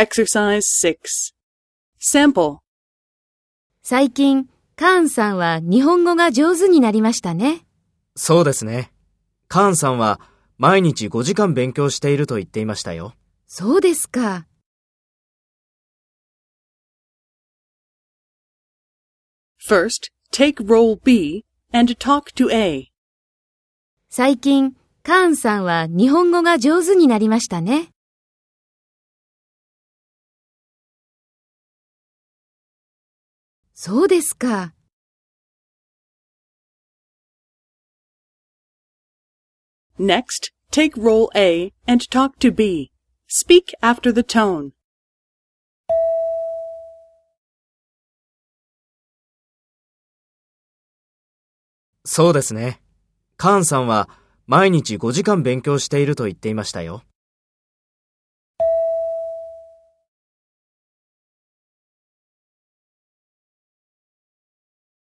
Exercise 6. Sample. 最近、カーンさんは日本語が上手になりましたね。そうですね。カーンさんは毎日5時間勉強していると言っていましたよ。そうですか。First, take role B and talk to A. 最近、カーンさんは日本語が上手になりましたね。そうですか。Next, take role A and talk to B. Speak after the tone. そうですね。カーンさんは毎日5時間勉強していると言っていましたよ。